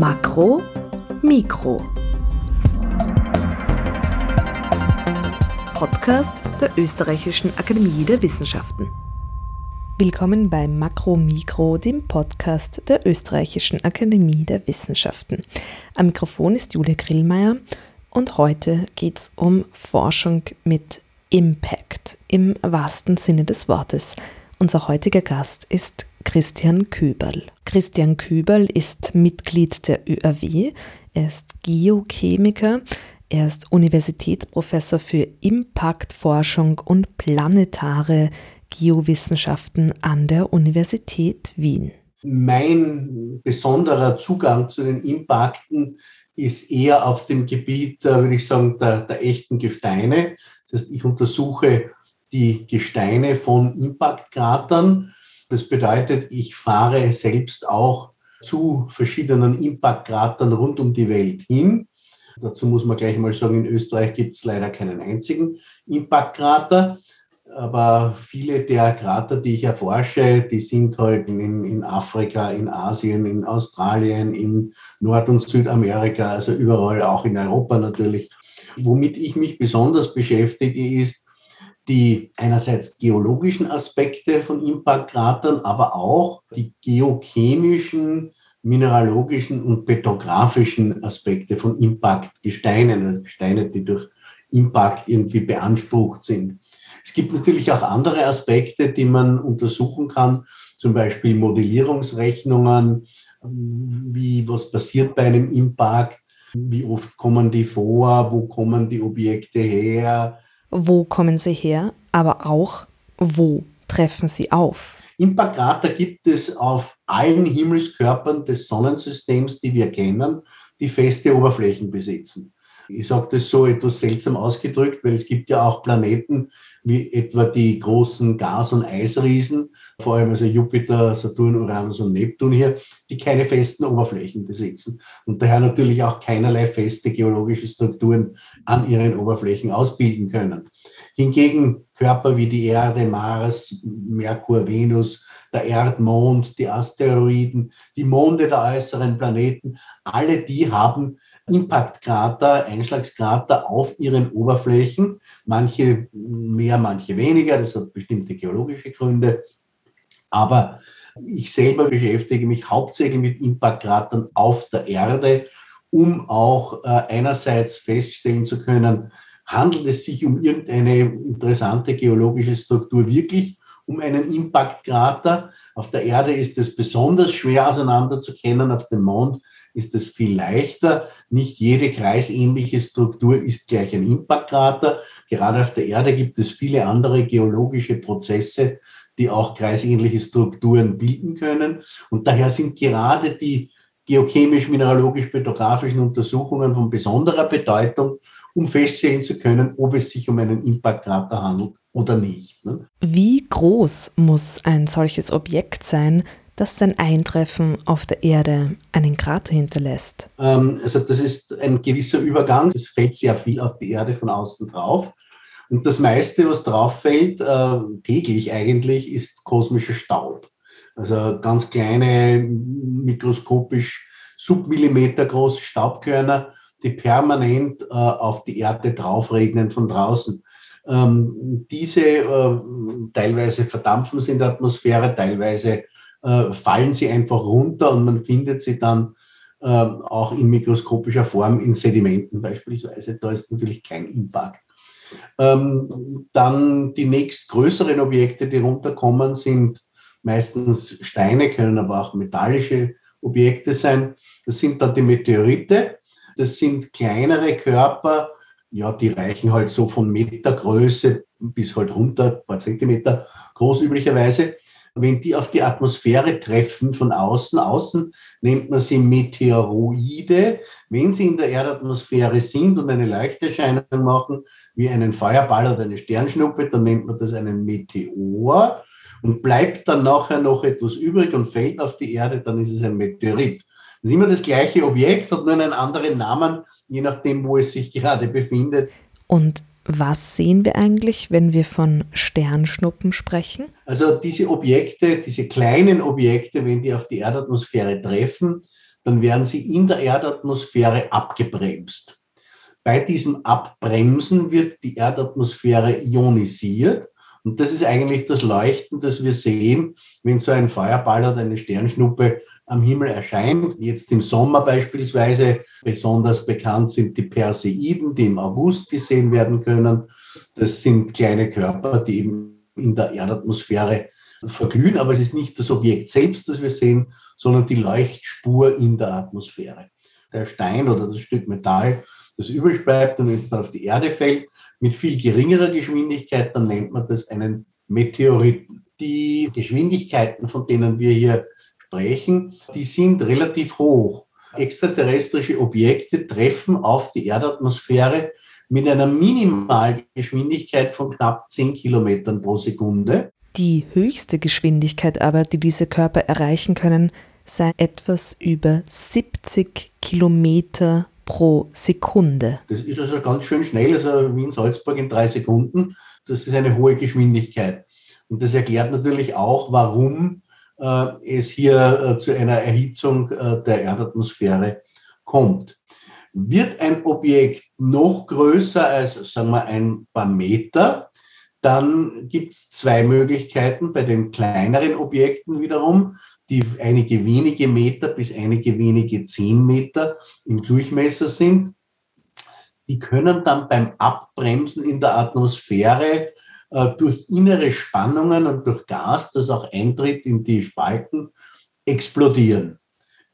Makro, Mikro. Podcast der Österreichischen Akademie der Wissenschaften. Willkommen bei Makro Mikro, dem Podcast der Österreichischen Akademie der Wissenschaften. Am Mikrofon ist Julia Grillmeier und heute geht es um Forschung mit Impact im wahrsten Sinne des Wortes. Unser heutiger Gast ist Christian Küberl. Christian Küberl ist Mitglied der ÖAW, er ist Geochemiker, er ist Universitätsprofessor für Impactforschung und planetare Geowissenschaften an der Universität Wien. Mein besonderer Zugang zu den Impacten ist eher auf dem Gebiet, äh, würde ich sagen, der, der echten Gesteine. Das heißt, ich untersuche die Gesteine von Impactkratern. Das bedeutet, ich fahre selbst auch zu verschiedenen Impactkratern rund um die Welt hin. Dazu muss man gleich mal sagen, in Österreich gibt es leider keinen einzigen Impactkrater. Aber viele der Krater, die ich erforsche, die sind halt in, in Afrika, in Asien, in Australien, in Nord- und Südamerika, also überall, auch in Europa natürlich. Womit ich mich besonders beschäftige, ist die einerseits geologischen Aspekte von Impactkratern, aber auch die geochemischen, mineralogischen und petrografischen Aspekte von Impactgesteinen, also Gesteine, die durch Impact irgendwie beansprucht sind. Es gibt natürlich auch andere Aspekte, die man untersuchen kann, zum Beispiel Modellierungsrechnungen, wie was passiert bei einem Impact, wie oft kommen die vor, wo kommen die Objekte her. Wo kommen sie her, aber auch wo treffen sie auf? Impactkrater gibt es auf allen Himmelskörpern des Sonnensystems, die wir kennen, die feste Oberflächen besitzen. Ich sage das so etwas seltsam ausgedrückt, weil es gibt ja auch Planeten wie etwa die großen Gas- und Eisriesen, vor allem also Jupiter, Saturn, Uranus und Neptun hier, die keine festen Oberflächen besitzen und daher natürlich auch keinerlei feste geologische Strukturen an ihren Oberflächen ausbilden können. Hingegen Körper wie die Erde, Mars, Merkur, Venus, der Erdmond, die Asteroiden, die Monde der äußeren Planeten, alle die haben Impactkrater, Einschlagskrater auf ihren Oberflächen, manche mehr, manche weniger, das hat bestimmte geologische Gründe. Aber ich selber beschäftige mich hauptsächlich mit Impactkratern auf der Erde, um auch äh, einerseits feststellen zu können, handelt es sich um irgendeine interessante geologische Struktur wirklich, um einen Impactkrater. Auf der Erde ist es besonders schwer auseinanderzukennen, auf dem Mond ist es viel leichter. Nicht jede kreisähnliche Struktur ist gleich ein Impactkrater. Gerade auf der Erde gibt es viele andere geologische Prozesse, die auch kreisähnliche Strukturen bilden können. Und daher sind gerade die geochemisch-mineralogisch-petrografischen Untersuchungen von besonderer Bedeutung, um feststellen zu können, ob es sich um einen Impactkrater handelt oder nicht. Ne? Wie groß muss ein solches Objekt sein, das sein Eintreffen auf der Erde einen Krater hinterlässt? Ähm, also das ist ein gewisser Übergang. Es fällt sehr viel auf die Erde von außen drauf. Und das meiste, was drauf fällt, äh, täglich eigentlich, ist kosmischer Staub. Also ganz kleine, mikroskopisch submillimeter große Staubkörner, die permanent äh, auf die Erde draufregnen von draußen. Ähm, diese äh, teilweise verdampfen sie in der Atmosphäre, teilweise äh, fallen sie einfach runter und man findet sie dann äh, auch in mikroskopischer Form in Sedimenten beispielsweise. Da ist natürlich kein Impact. Ähm, dann die nächstgrößeren Objekte, die runterkommen, sind meistens Steine, können aber auch metallische Objekte sein. Das sind dann die Meteorite. Das sind kleinere Körper, ja, die reichen halt so von Metergröße bis halt runter, ein paar Zentimeter groß üblicherweise. Wenn die auf die Atmosphäre treffen von außen, außen nennt man sie Meteoroide. Wenn sie in der Erdatmosphäre sind und eine Leuchterscheinung machen, wie einen Feuerball oder eine Sternschnuppe, dann nennt man das einen Meteor. Und bleibt dann nachher noch etwas übrig und fällt auf die Erde, dann ist es ein Meteorit. Das ist immer das gleiche Objekt, hat nur einen anderen Namen, je nachdem, wo es sich gerade befindet. Und was sehen wir eigentlich, wenn wir von Sternschnuppen sprechen? Also diese Objekte, diese kleinen Objekte, wenn die auf die Erdatmosphäre treffen, dann werden sie in der Erdatmosphäre abgebremst. Bei diesem Abbremsen wird die Erdatmosphäre ionisiert und das ist eigentlich das Leuchten, das wir sehen, wenn so ein Feuerball oder eine Sternschnuppe am Himmel erscheint. Jetzt im Sommer beispielsweise besonders bekannt sind die Perseiden, die im August gesehen werden können. Das sind kleine Körper, die eben in der Erdatmosphäre verglühen, aber es ist nicht das Objekt selbst, das wir sehen, sondern die Leuchtspur in der Atmosphäre. Der Stein oder das Stück Metall, das übrig bleibt und wenn es dann auf die Erde fällt, mit viel geringerer Geschwindigkeit, dann nennt man das einen Meteoriten. Die Geschwindigkeiten, von denen wir hier sprechen, die sind relativ hoch. Extraterrestrische Objekte treffen auf die Erdatmosphäre mit einer Minimalgeschwindigkeit von knapp 10 Kilometern pro Sekunde. Die höchste Geschwindigkeit aber, die diese Körper erreichen können, sei etwas über 70 Kilometer pro Sekunde. Das ist also ganz schön schnell, also Wien-Salzburg in drei Sekunden. Das ist eine hohe Geschwindigkeit. Und das erklärt natürlich auch, warum es hier äh, zu einer Erhitzung äh, der Erdatmosphäre kommt. Wird ein Objekt noch größer als, sagen wir, ein paar Meter, dann gibt es zwei Möglichkeiten. Bei den kleineren Objekten wiederum, die einige wenige Meter bis einige wenige zehn Meter im Durchmesser sind, die können dann beim Abbremsen in der Atmosphäre äh, durch innere Spannungen und durch Gas, das auch eintritt in die Spalten, explodieren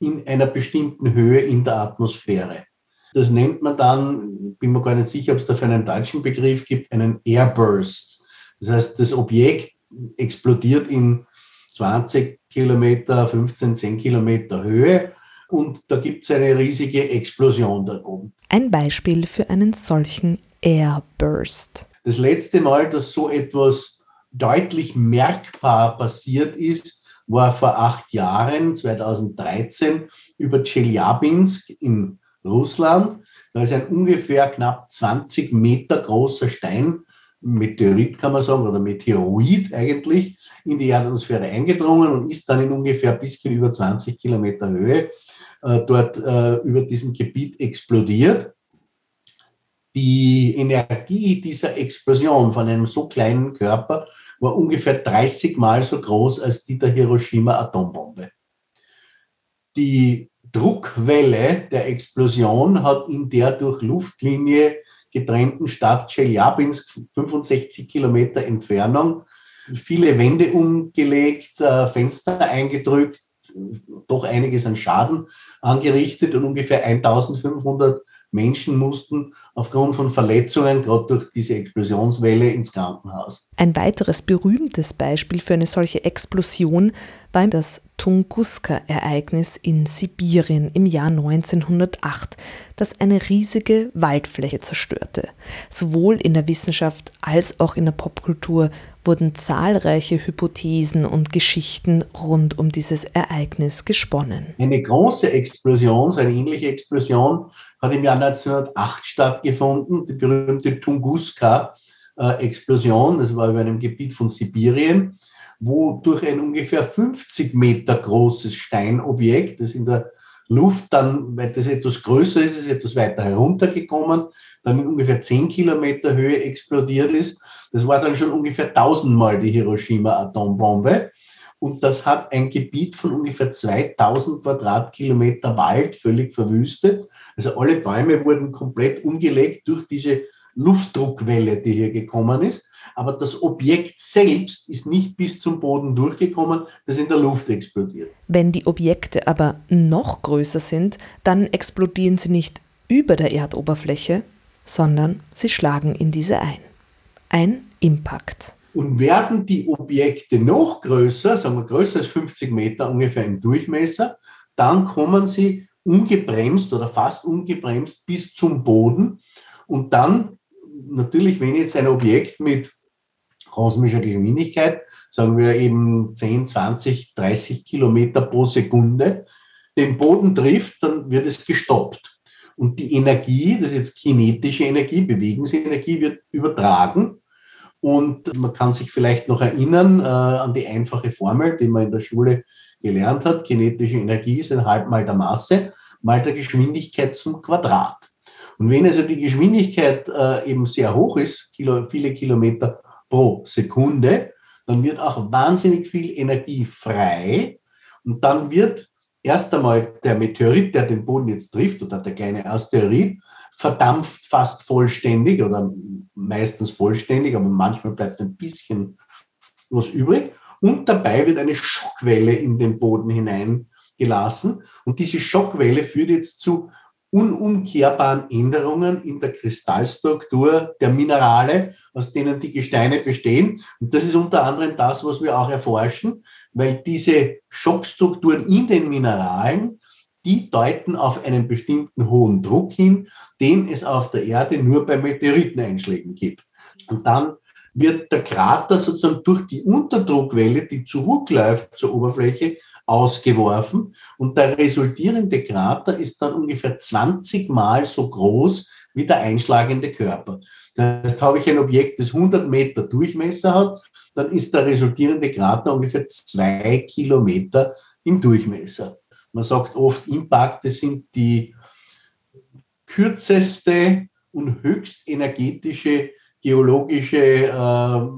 in einer bestimmten Höhe in der Atmosphäre. Das nennt man dann, bin mir gar nicht sicher, ob es dafür einen deutschen Begriff gibt, einen Airburst. Das heißt, das Objekt explodiert in 20 Kilometer, 15, 10 Kilometer Höhe und da gibt es eine riesige Explosion da oben. Ein Beispiel für einen solchen Airburst. Das letzte Mal, dass so etwas deutlich merkbar passiert ist, war vor acht Jahren, 2013, über Tscheljabinsk in Russland. Da ist ein ungefähr knapp 20 Meter großer Stein, Meteorit kann man sagen, oder Meteoroid eigentlich, in die Erdatmosphäre eingedrungen und ist dann in ungefähr ein bisschen über 20 Kilometer Höhe äh, dort äh, über diesem Gebiet explodiert. Die Energie dieser Explosion von einem so kleinen Körper war ungefähr 30 Mal so groß als die der Hiroshima-Atombombe. Die Druckwelle der Explosion hat in der durch Luftlinie getrennten Stadt Chelyabinsk, 65 Kilometer Entfernung, viele Wände umgelegt, äh, Fenster eingedrückt, doch einiges an Schaden angerichtet und ungefähr 1500 Menschen mussten aufgrund von Verletzungen, gerade durch diese Explosionswelle, ins Krankenhaus. Ein weiteres berühmtes Beispiel für eine solche Explosion war das Tunguska-Ereignis in Sibirien im Jahr 1908, das eine riesige Waldfläche zerstörte. Sowohl in der Wissenschaft als auch in der Popkultur wurden zahlreiche Hypothesen und Geschichten rund um dieses Ereignis gesponnen. Eine große Explosion, so eine ähnliche Explosion, hat im Jahr 1908 stattgefunden, die berühmte Tunguska-Explosion, das war über einem Gebiet von Sibirien, wo durch ein ungefähr 50 Meter großes Steinobjekt, das in der Luft dann, weil das etwas größer ist, ist etwas weiter heruntergekommen, dann in ungefähr 10 Kilometer Höhe explodiert ist. Das war dann schon ungefähr tausendmal die Hiroshima-Atombombe. Und das hat ein Gebiet von ungefähr 2000 Quadratkilometer Wald völlig verwüstet. Also alle Bäume wurden komplett umgelegt durch diese Luftdruckwelle, die hier gekommen ist. Aber das Objekt selbst ist nicht bis zum Boden durchgekommen, das in der Luft explodiert. Wenn die Objekte aber noch größer sind, dann explodieren sie nicht über der Erdoberfläche, sondern sie schlagen in diese ein. Ein Impact. Und werden die Objekte noch größer, sagen wir größer als 50 Meter ungefähr im Durchmesser, dann kommen sie ungebremst oder fast ungebremst bis zum Boden. Und dann, natürlich, wenn jetzt ein Objekt mit kosmischer Geschwindigkeit, sagen wir eben 10, 20, 30 Kilometer pro Sekunde, den Boden trifft, dann wird es gestoppt. Und die Energie, das ist jetzt kinetische Energie, Bewegungsenergie, wird übertragen und man kann sich vielleicht noch erinnern äh, an die einfache Formel, die man in der Schule gelernt hat, kinetische Energie ist ein halb mal der Masse mal der Geschwindigkeit zum Quadrat. Und wenn also die Geschwindigkeit äh, eben sehr hoch ist, Kilo, viele Kilometer pro Sekunde, dann wird auch wahnsinnig viel Energie frei und dann wird erst einmal der Meteorit, der den Boden jetzt trifft, oder der kleine Asteroid, verdampft fast vollständig oder meistens vollständig, aber manchmal bleibt ein bisschen was übrig. Und dabei wird eine Schockwelle in den Boden hineingelassen. Und diese Schockwelle führt jetzt zu unumkehrbaren Änderungen in der Kristallstruktur der Minerale, aus denen die Gesteine bestehen. Und das ist unter anderem das, was wir auch erforschen, weil diese Schockstrukturen in den Mineralen, die deuten auf einen bestimmten hohen Druck hin, den es auf der Erde nur bei Meteoriteneinschlägen gibt. Und dann wird der Krater sozusagen durch die Unterdruckwelle, die zurückläuft zur Oberfläche, ausgeworfen und der resultierende Krater ist dann ungefähr 20 Mal so groß wie der einschlagende Körper. Das heißt, habe ich ein Objekt, das 100 Meter Durchmesser hat, dann ist der resultierende Krater ungefähr zwei Kilometer im Durchmesser. Man sagt oft, Impakte sind die kürzeste und höchst energetische geologische äh,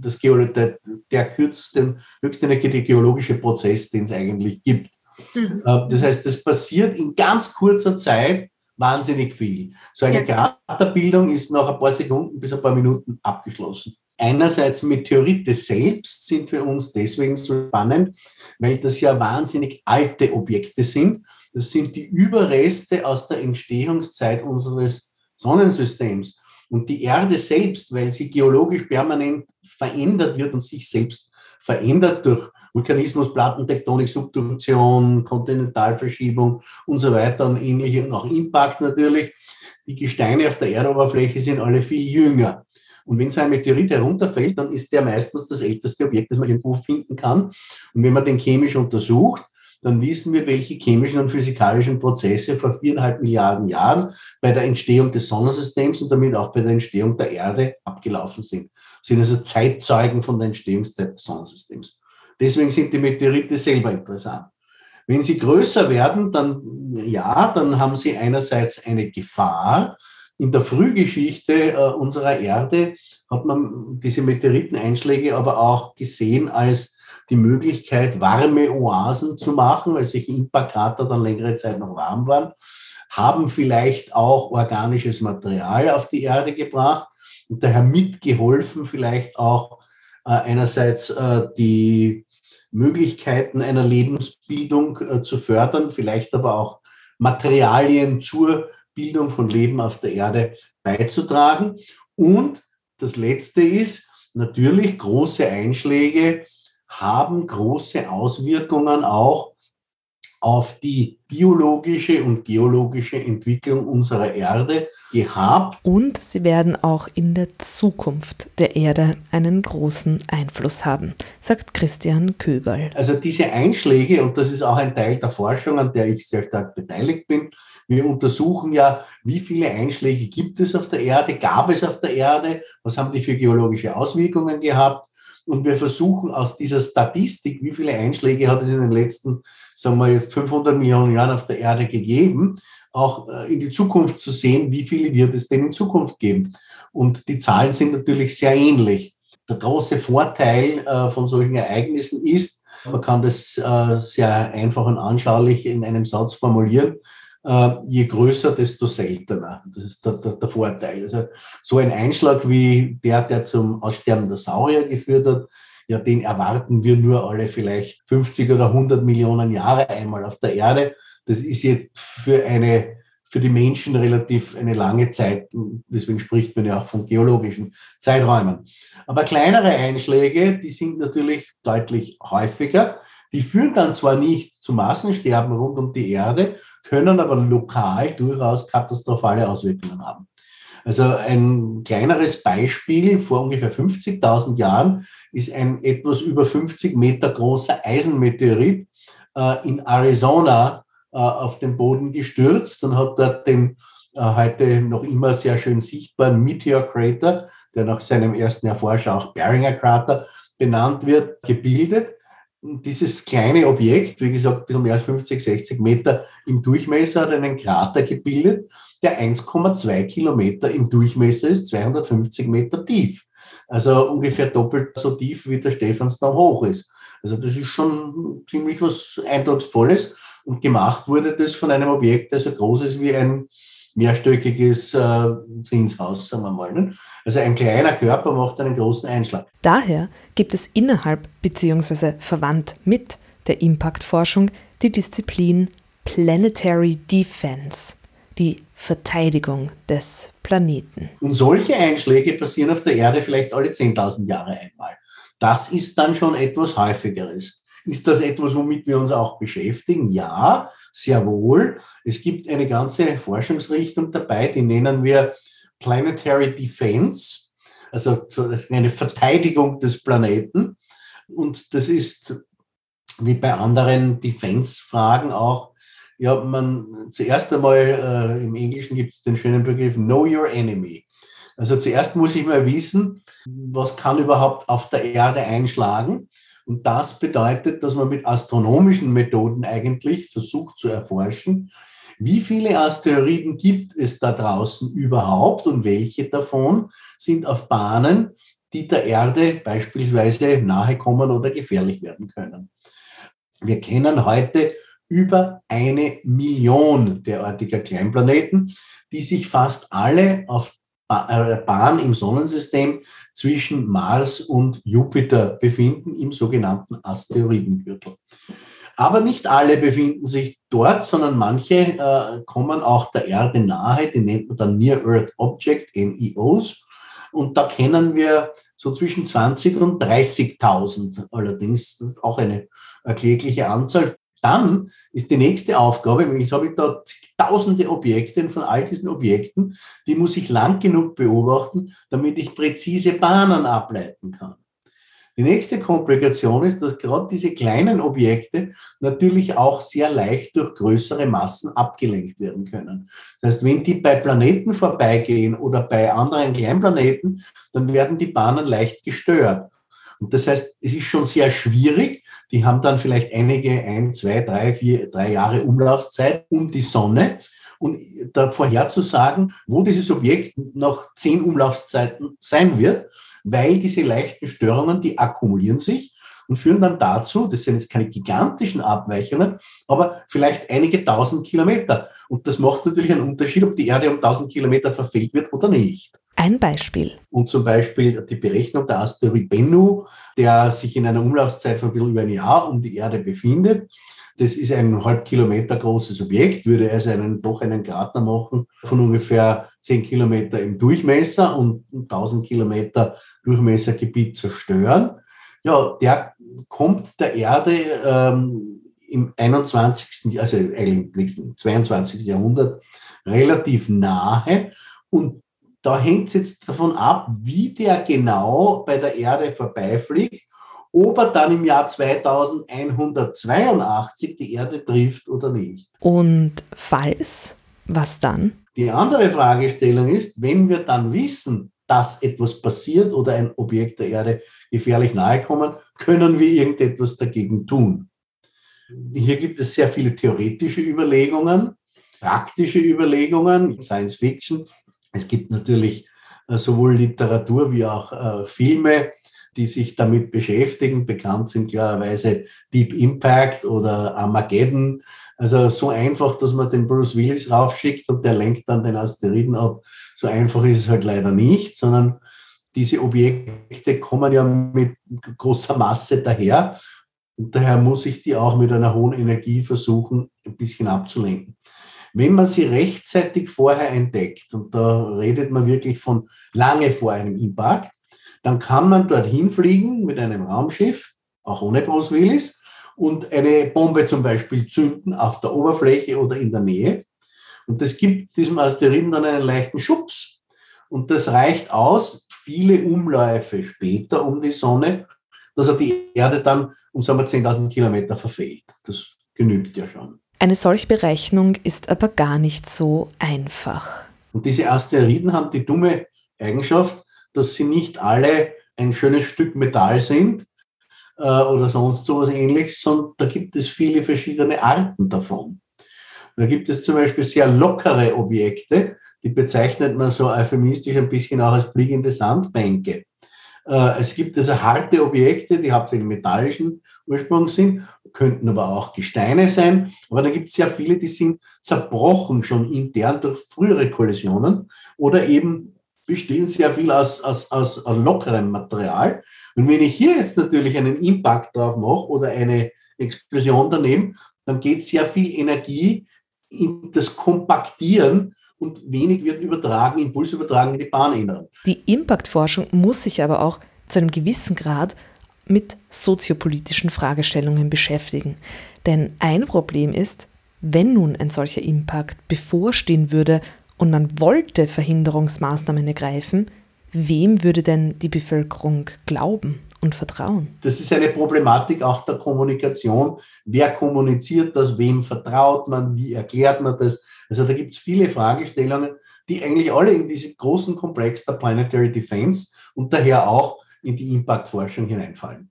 das Geolo der, der kürzeste, höchste energetische geologische Prozess, den es eigentlich gibt. Mhm. Äh, das heißt, das passiert in ganz kurzer Zeit wahnsinnig viel. So eine ja. Kraterbildung ist nach ein paar Sekunden bis ein paar Minuten abgeschlossen. Einerseits Meteorite selbst sind für uns deswegen so spannend, weil das ja wahnsinnig alte Objekte sind. Das sind die Überreste aus der Entstehungszeit unseres Sonnensystems. Und die Erde selbst, weil sie geologisch permanent verändert wird und sich selbst verändert durch Vulkanismus, Plattentektonik, Subduktion, Kontinentalverschiebung und so weiter und ähnliche und auch Impact natürlich. Die Gesteine auf der Erdoberfläche sind alle viel jünger. Und wenn so ein Meteorit herunterfällt, dann ist der meistens das älteste Objekt, das man irgendwo finden kann. Und wenn man den chemisch untersucht, dann wissen wir, welche chemischen und physikalischen Prozesse vor viereinhalb Milliarden Jahren bei der Entstehung des Sonnensystems und damit auch bei der Entstehung der Erde abgelaufen sind. Sind also Zeitzeugen von der Entstehungszeit des Sonnensystems. Deswegen sind die Meteorite selber interessant. Wenn sie größer werden, dann ja, dann haben sie einerseits eine Gefahr. In der Frühgeschichte äh, unserer Erde hat man diese Meteoriteneinschläge aber auch gesehen als die Möglichkeit, warme Oasen zu machen, weil sich Impakrater dann längere Zeit noch warm waren, haben vielleicht auch organisches Material auf die Erde gebracht und daher mitgeholfen, vielleicht auch äh, einerseits äh, die Möglichkeiten einer Lebensbildung äh, zu fördern, vielleicht aber auch Materialien zur Bildung von Leben auf der Erde beizutragen. Und das Letzte ist natürlich große Einschläge haben große Auswirkungen auch auf die biologische und geologische Entwicklung unserer Erde gehabt. Und sie werden auch in der Zukunft der Erde einen großen Einfluss haben, sagt Christian Köberl. Also diese Einschläge, und das ist auch ein Teil der Forschung, an der ich sehr stark beteiligt bin, wir untersuchen ja, wie viele Einschläge gibt es auf der Erde, gab es auf der Erde, was haben die für geologische Auswirkungen gehabt und wir versuchen aus dieser Statistik, wie viele Einschläge hat es in den letzten, sagen wir jetzt 500 Millionen Jahren auf der Erde gegeben, auch äh, in die Zukunft zu sehen, wie viele wird es denn in Zukunft geben. Und die Zahlen sind natürlich sehr ähnlich. Der große Vorteil äh, von solchen Ereignissen ist, man kann das äh, sehr einfach und anschaulich in einem Satz formulieren, je größer, desto seltener. Das ist der, der, der, Vorteil. Also so ein Einschlag wie der, der zum Aussterben der Saurier geführt hat, ja, den erwarten wir nur alle vielleicht 50 oder 100 Millionen Jahre einmal auf der Erde. Das ist jetzt für eine für die Menschen relativ eine lange Zeit. Deswegen spricht man ja auch von geologischen Zeiträumen. Aber kleinere Einschläge, die sind natürlich deutlich häufiger. Die führen dann zwar nicht zu Massensterben rund um die Erde, können aber lokal durchaus katastrophale Auswirkungen haben. Also ein kleineres Beispiel, vor ungefähr 50.000 Jahren ist ein etwas über 50 Meter großer Eisenmeteorit äh, in Arizona äh, auf den Boden gestürzt und hat dort den äh, heute noch immer sehr schön sichtbaren Meteor Crater, der nach seinem ersten Erforscher auch Beringer Krater benannt wird, gebildet. Dieses kleine Objekt, wie gesagt, ein bisschen mehr als 50, 60 Meter im Durchmesser, hat einen Krater gebildet, der 1,2 Kilometer im Durchmesser ist, 250 Meter tief. Also ungefähr doppelt so tief, wie der Stephansdom hoch ist. Also das ist schon ziemlich was Eindrucksvolles. Und gemacht wurde das von einem Objekt, das so groß ist wie ein mehrstöckiges äh, Zinshaus, sagen wir mal. Ne? Also ein kleiner Körper macht einen großen Einschlag. Daher gibt es innerhalb bzw. verwandt mit der Impactforschung die Disziplin Planetary Defense, die Verteidigung des Planeten. Und solche Einschläge passieren auf der Erde vielleicht alle 10.000 Jahre einmal. Das ist dann schon etwas häufigeres. Ist das etwas, womit wir uns auch beschäftigen? Ja, sehr wohl. Es gibt eine ganze Forschungsrichtung dabei, die nennen wir Planetary Defense, also eine Verteidigung des Planeten. Und das ist wie bei anderen Defense-Fragen auch, ja, man zuerst einmal äh, im Englischen gibt es den schönen Begriff Know Your Enemy. Also zuerst muss ich mal wissen, was kann überhaupt auf der Erde einschlagen. Und das bedeutet, dass man mit astronomischen Methoden eigentlich versucht zu erforschen, wie viele Asteroiden gibt es da draußen überhaupt und welche davon sind auf Bahnen, die der Erde beispielsweise nahe kommen oder gefährlich werden können. Wir kennen heute über eine Million derartiger Kleinplaneten, die sich fast alle auf Bahn im Sonnensystem zwischen Mars und Jupiter befinden, im sogenannten Asteroidengürtel. Aber nicht alle befinden sich dort, sondern manche äh, kommen auch der Erde nahe, die nennt man dann Near Earth Object, NEOs. Und da kennen wir so zwischen 20 und 30.000 allerdings, auch eine erklägliche Anzahl. Dann ist die nächste Aufgabe, jetzt habe ich da tausende Objekte von all diesen Objekten, die muss ich lang genug beobachten, damit ich präzise Bahnen ableiten kann. Die nächste Komplikation ist, dass gerade diese kleinen Objekte natürlich auch sehr leicht durch größere Massen abgelenkt werden können. Das heißt, wenn die bei Planeten vorbeigehen oder bei anderen Kleinplaneten, dann werden die Bahnen leicht gestört. Und das heißt, es ist schon sehr schwierig. Die haben dann vielleicht einige, ein, zwei, drei, vier, drei Jahre Umlaufzeit um die Sonne. Und da vorherzusagen, wo dieses Objekt nach zehn Umlaufszeiten sein wird, weil diese leichten Störungen, die akkumulieren sich und führen dann dazu, das sind jetzt keine gigantischen Abweichungen, aber vielleicht einige tausend Kilometer. Und das macht natürlich einen Unterschied, ob die Erde um tausend Kilometer verfehlt wird oder nicht. Ein Beispiel. Und zum Beispiel die Berechnung der Asteroid Bennu, der sich in einer Umlaufzeit von ein bisschen über ein Jahr um die Erde befindet. Das ist ein halb Kilometer großes Objekt, würde also einen, doch einen Krater machen von ungefähr 10 Kilometer im Durchmesser und 1000 Kilometer Durchmessergebiet zerstören. Ja, der kommt der Erde ähm, im 21., also eigentlich im 22. Jahrhundert relativ nahe und da hängt es jetzt davon ab, wie der genau bei der Erde vorbeifliegt, ob er dann im Jahr 2182 die Erde trifft oder nicht. Und falls, was dann? Die andere Fragestellung ist, wenn wir dann wissen, dass etwas passiert oder ein Objekt der Erde gefährlich nahe kommen, können wir irgendetwas dagegen tun. Hier gibt es sehr viele theoretische Überlegungen, praktische Überlegungen, Science Fiction, es gibt natürlich äh, sowohl Literatur wie auch äh, Filme, die sich damit beschäftigen. Bekannt sind klarerweise Deep Impact oder Armageddon. Also so einfach, dass man den Bruce Willis raufschickt und der lenkt dann den Asteroiden ab. So einfach ist es halt leider nicht, sondern diese Objekte kommen ja mit großer Masse daher und daher muss ich die auch mit einer hohen Energie versuchen, ein bisschen abzulenken. Wenn man sie rechtzeitig vorher entdeckt, und da redet man wirklich von lange vor einem Impact, dann kann man dorthin fliegen mit einem Raumschiff, auch ohne Bruce Willis, und eine Bombe zum Beispiel zünden auf der Oberfläche oder in der Nähe. Und das gibt diesem Asteroiden dann einen leichten Schubs. Und das reicht aus, viele Umläufe später um die Sonne, dass er die Erde dann um sagen wir 10.000 Kilometer verfehlt. Das genügt ja schon. Eine solche Berechnung ist aber gar nicht so einfach. Und diese Asteroiden haben die dumme Eigenschaft, dass sie nicht alle ein schönes Stück Metall sind, äh, oder sonst sowas ähnliches, sondern da gibt es viele verschiedene Arten davon. Da gibt es zum Beispiel sehr lockere Objekte, die bezeichnet man so euphemistisch ein bisschen auch als fliegende Sandbänke. Äh, es gibt also harte Objekte, die hauptsächlich metallischen Ursprung sind, könnten aber auch Gesteine sein. Aber da gibt es sehr viele, die sind zerbrochen schon intern durch frühere Kollisionen oder eben bestehen sehr viel aus, aus, aus lockerem Material. Und wenn ich hier jetzt natürlich einen Impact drauf mache oder eine Explosion daneben, dann geht sehr viel Energie in das Kompaktieren und wenig wird übertragen, Impuls übertragen in die Bahninneren. Die Impactforschung muss sich aber auch zu einem gewissen Grad mit soziopolitischen Fragestellungen beschäftigen. Denn ein Problem ist, wenn nun ein solcher Impact bevorstehen würde und man wollte Verhinderungsmaßnahmen ergreifen, wem würde denn die Bevölkerung glauben und vertrauen? Das ist eine Problematik auch der Kommunikation. Wer kommuniziert das? Wem vertraut man? Wie erklärt man das? Also da gibt es viele Fragestellungen, die eigentlich alle in diesen großen Komplex der Planetary Defense und daher auch in die Impactforschung hineinfallen.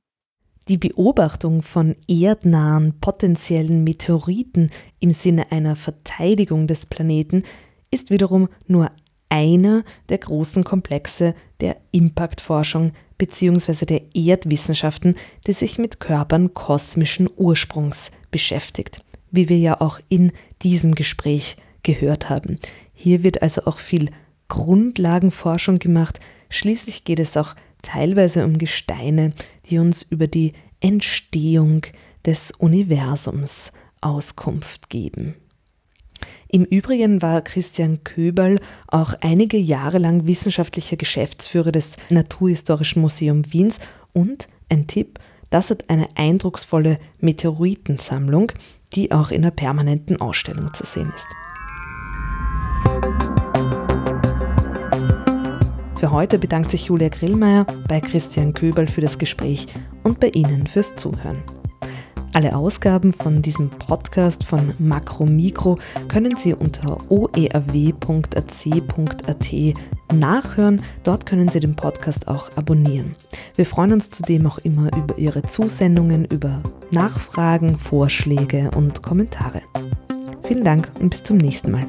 Die Beobachtung von erdnahen potenziellen Meteoriten im Sinne einer Verteidigung des Planeten ist wiederum nur einer der großen Komplexe der Impactforschung bzw. der Erdwissenschaften, die sich mit Körpern kosmischen Ursprungs beschäftigt, wie wir ja auch in diesem Gespräch gehört haben. Hier wird also auch viel Grundlagenforschung gemacht. Schließlich geht es auch teilweise um Gesteine, die uns über die Entstehung des Universums Auskunft geben. Im Übrigen war Christian Köberl auch einige Jahre lang wissenschaftlicher Geschäftsführer des Naturhistorischen Museum Wiens und ein Tipp, das hat eine eindrucksvolle Meteoritensammlung, die auch in einer permanenten Ausstellung zu sehen ist. Für heute bedankt sich Julia Grillmeier bei Christian Köberl für das Gespräch und bei Ihnen fürs Zuhören. Alle Ausgaben von diesem Podcast von Makro Mikro können Sie unter oerw.ac.at nachhören. Dort können Sie den Podcast auch abonnieren. Wir freuen uns zudem auch immer über Ihre Zusendungen, über Nachfragen, Vorschläge und Kommentare. Vielen Dank und bis zum nächsten Mal.